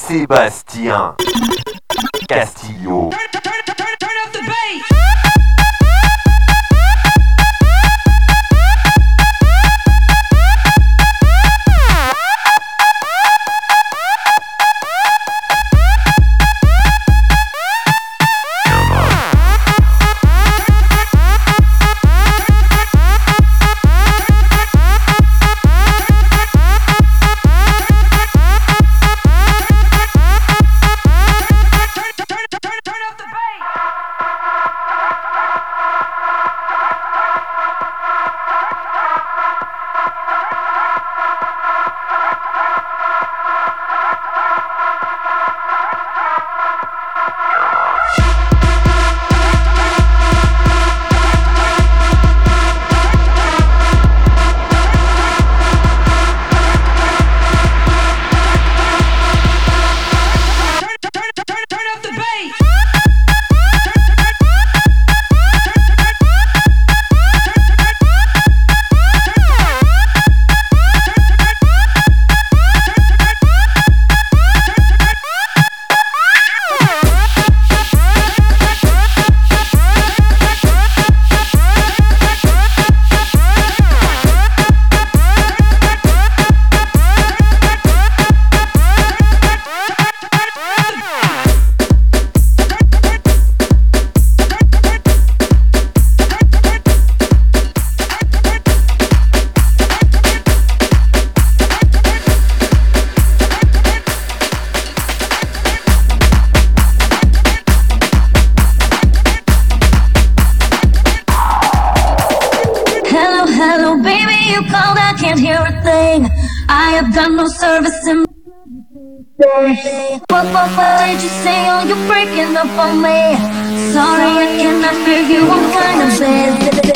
Sébastien Castillo. you say, oh, you're breaking up on me. Sorry, I cannot hear you, I'm kinda busy.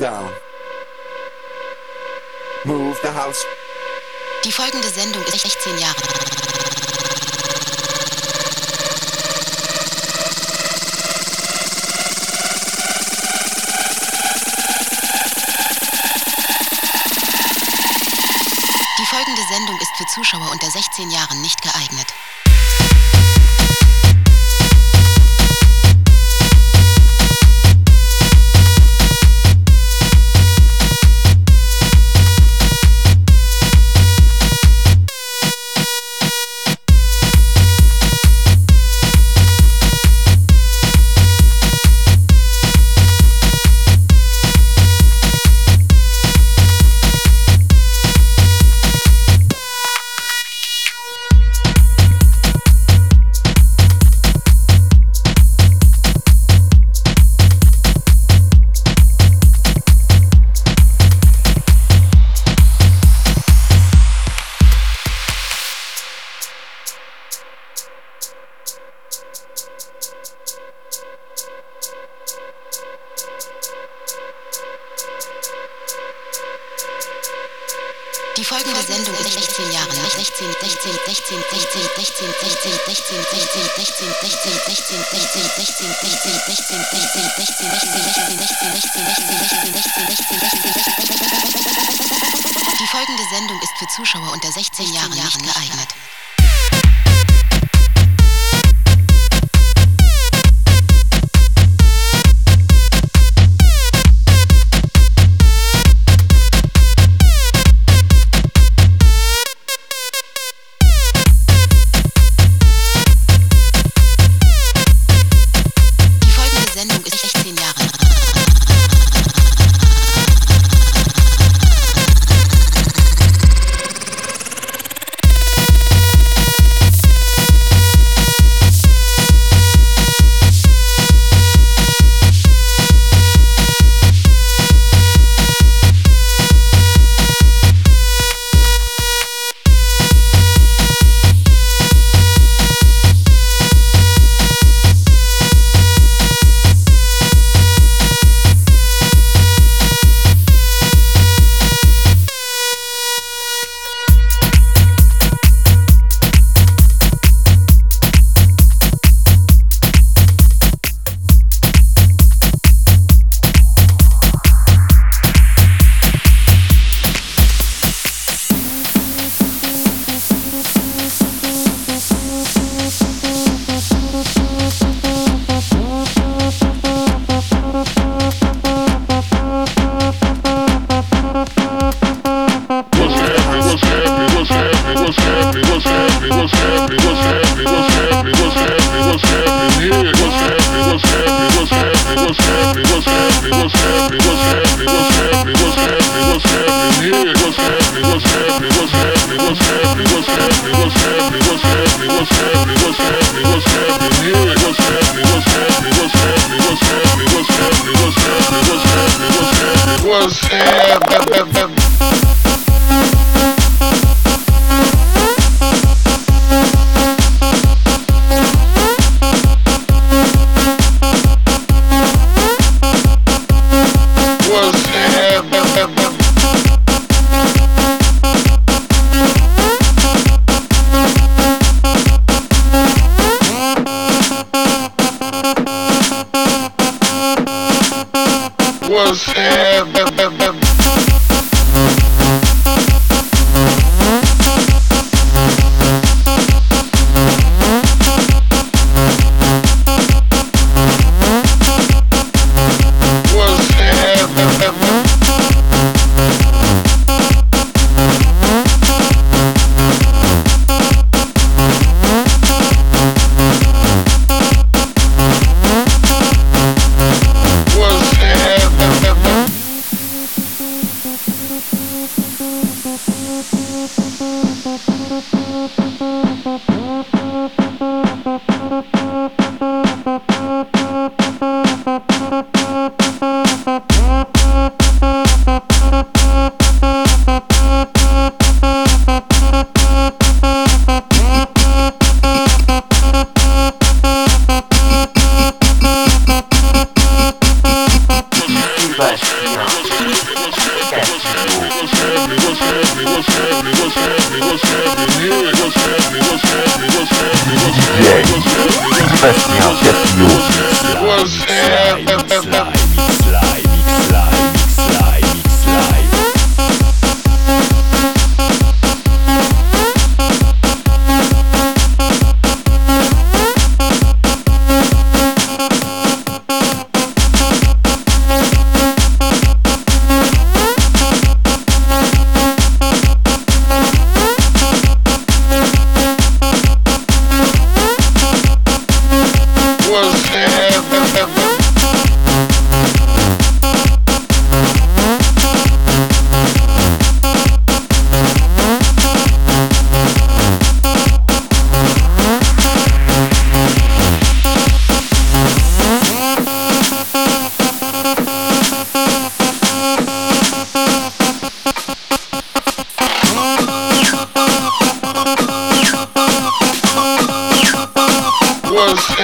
down. Die folgende Sendung ist für Zuschauer unter 16 Jahren nicht geeignet.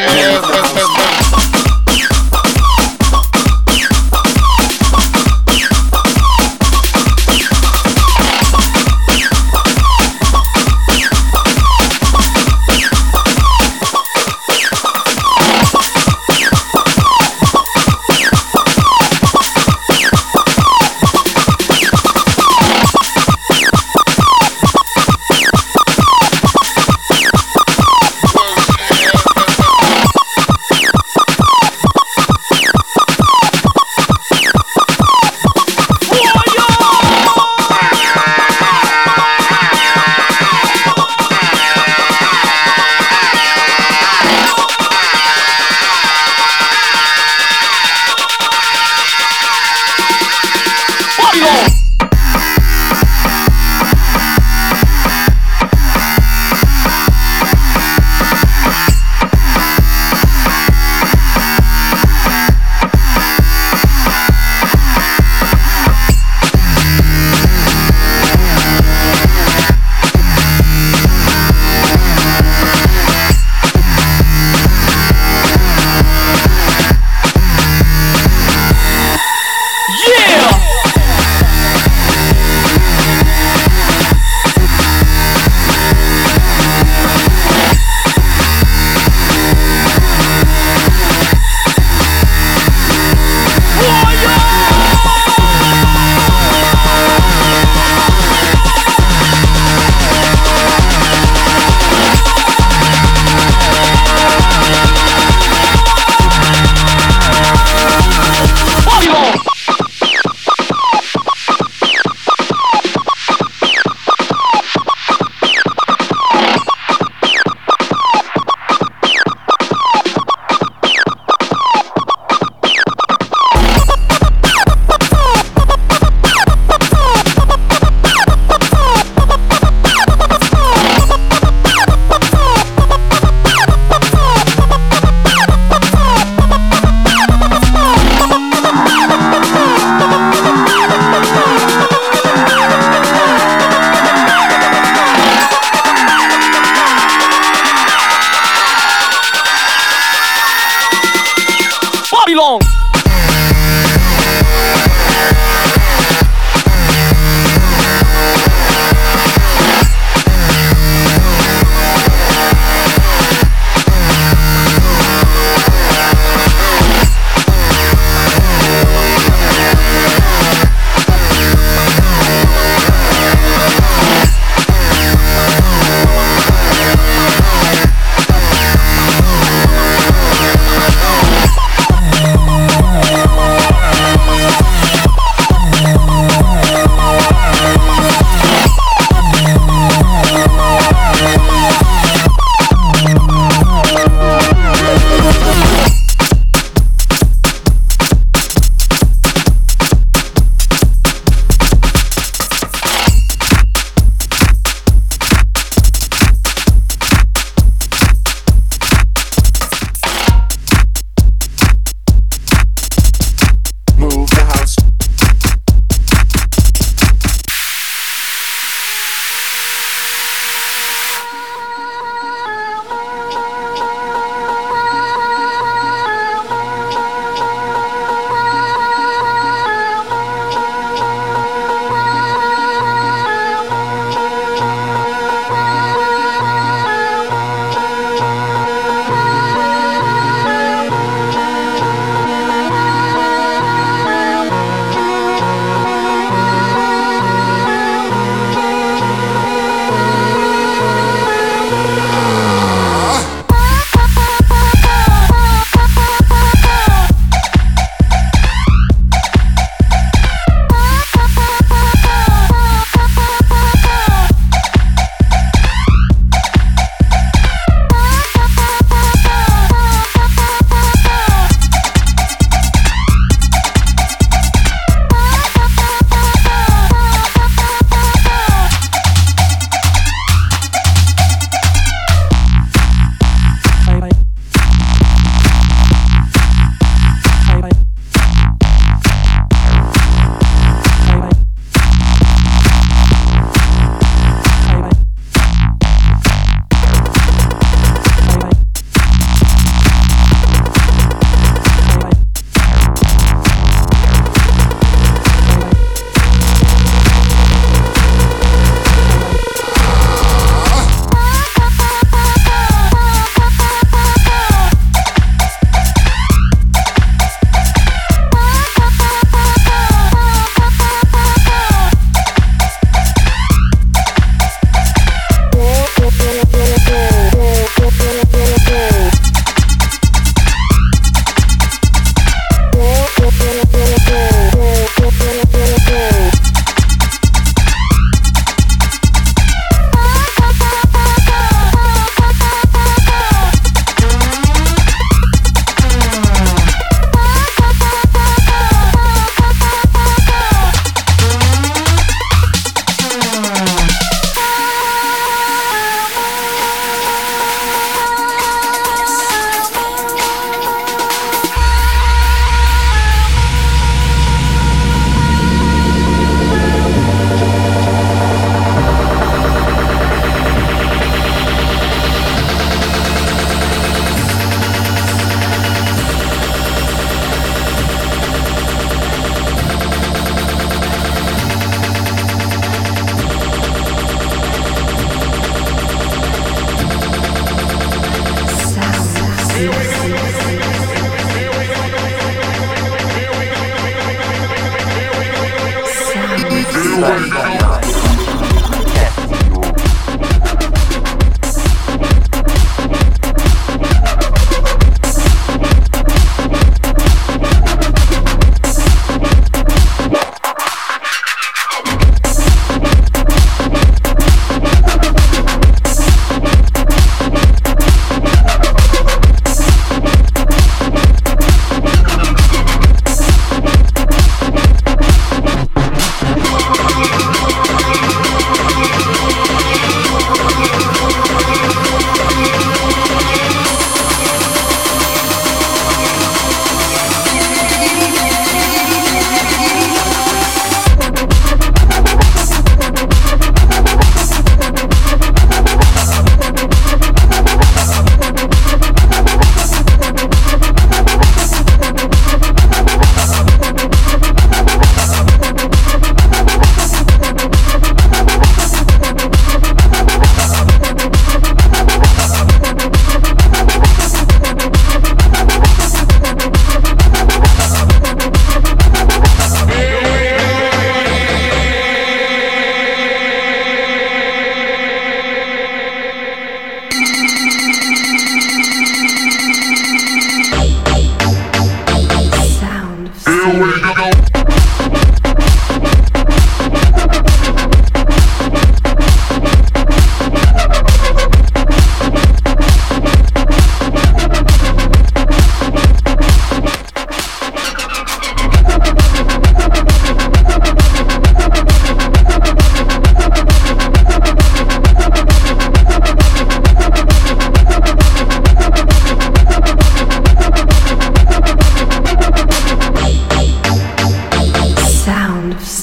Yes, yes, yes, yes.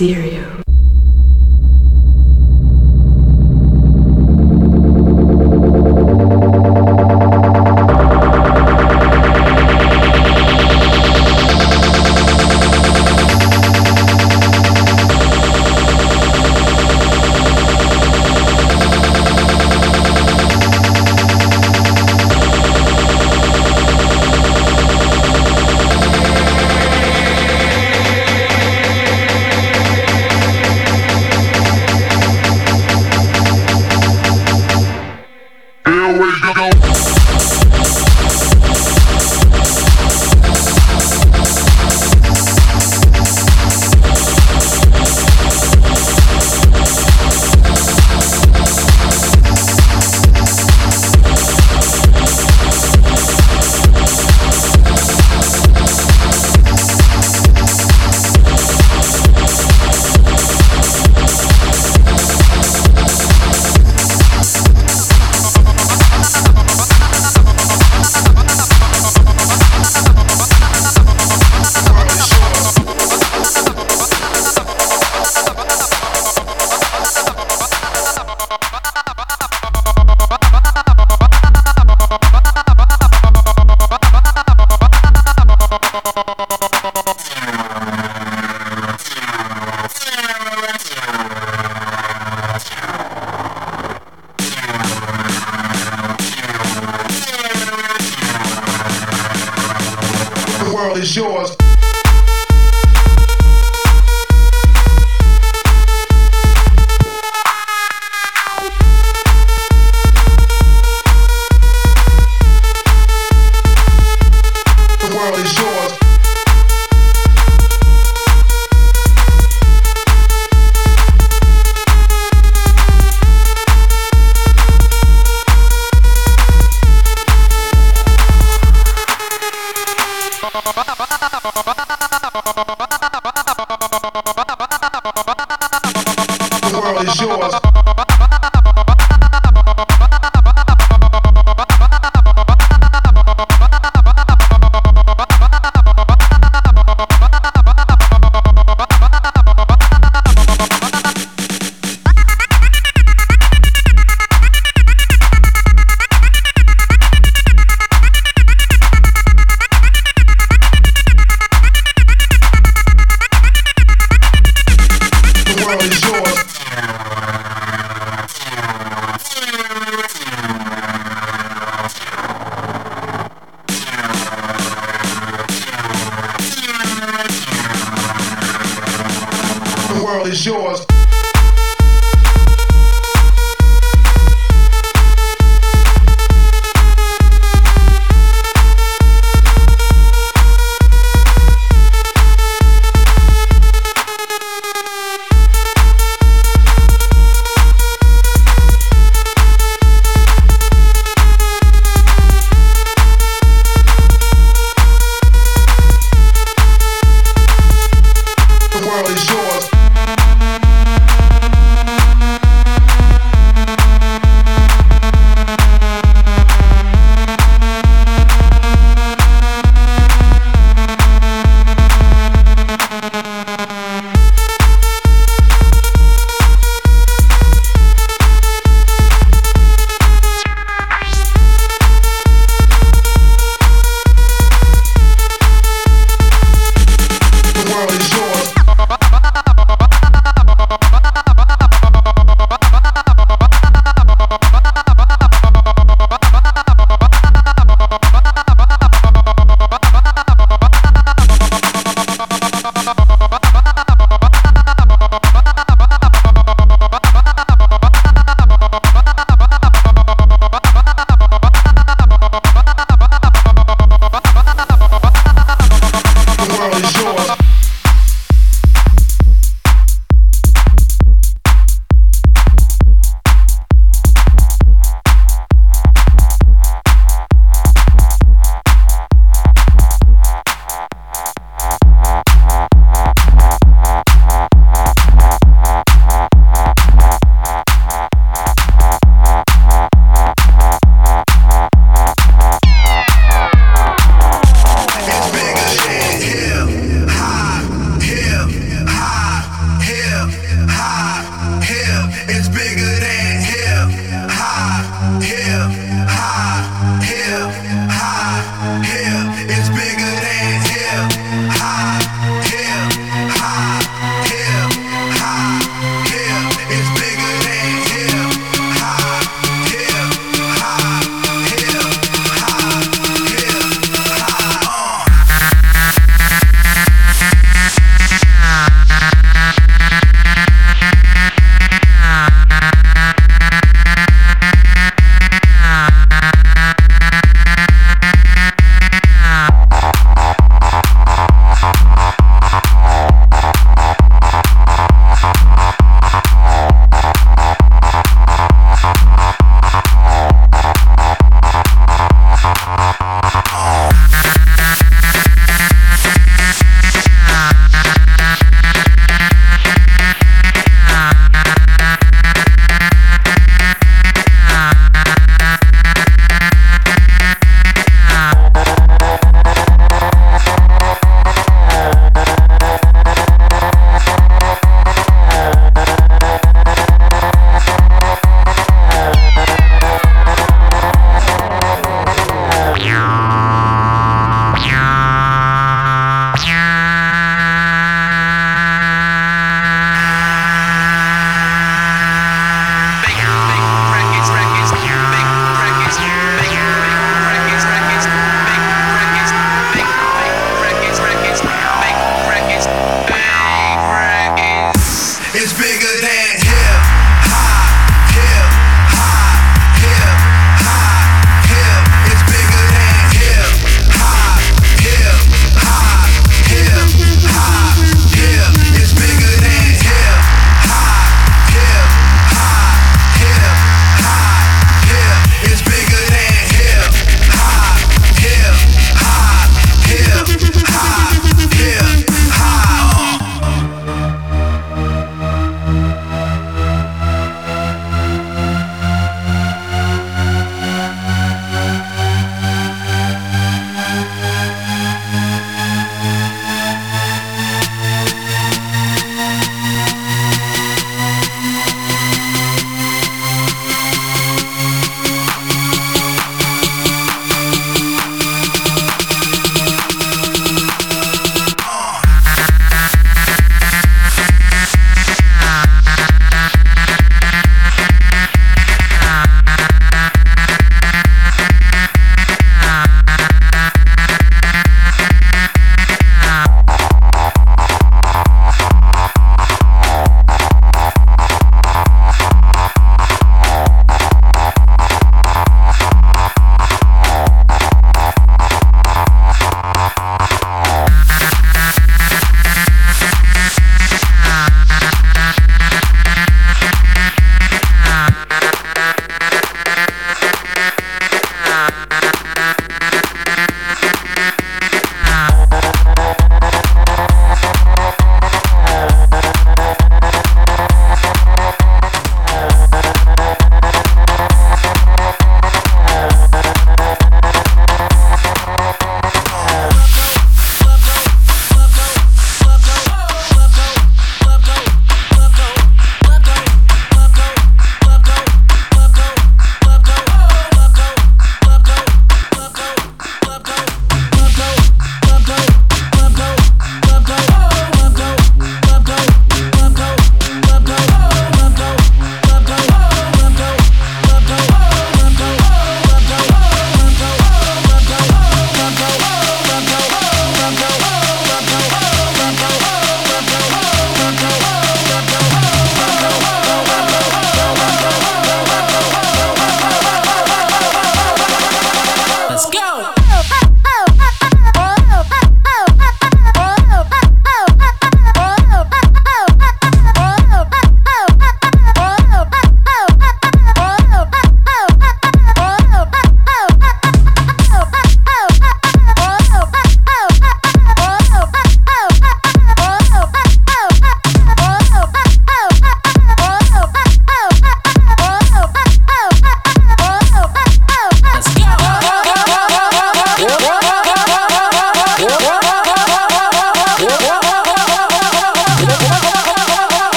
World yours.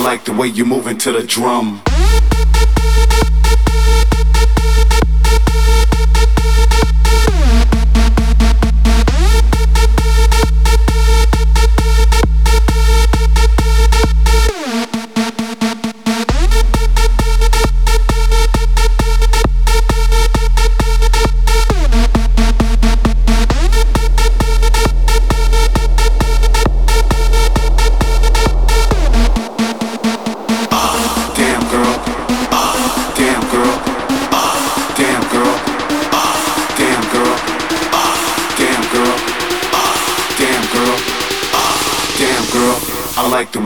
I like the way you move into the drum.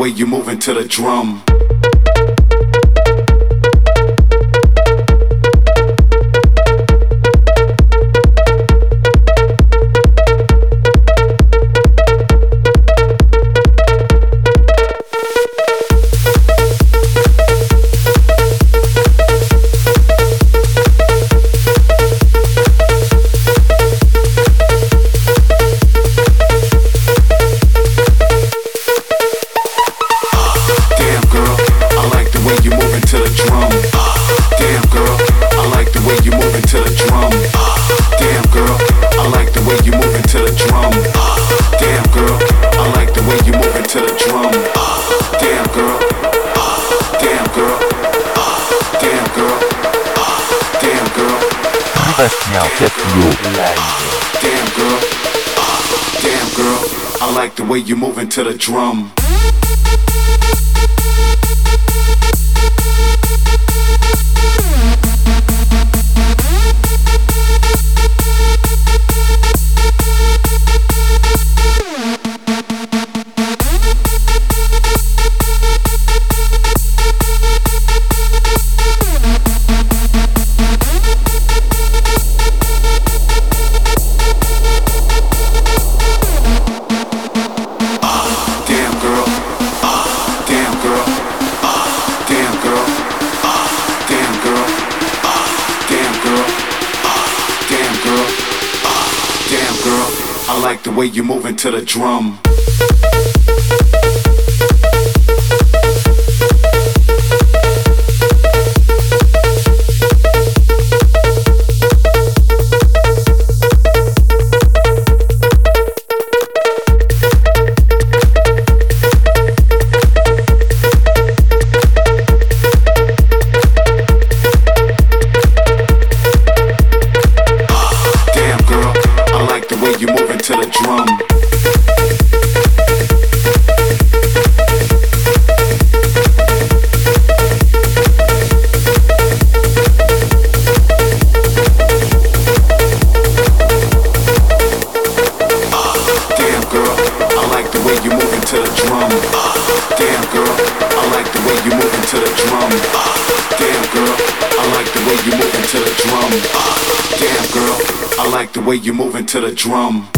way you're moving to the drum. like the way you're moving to the drum. the way you moving to the drum. way you're moving to the drum.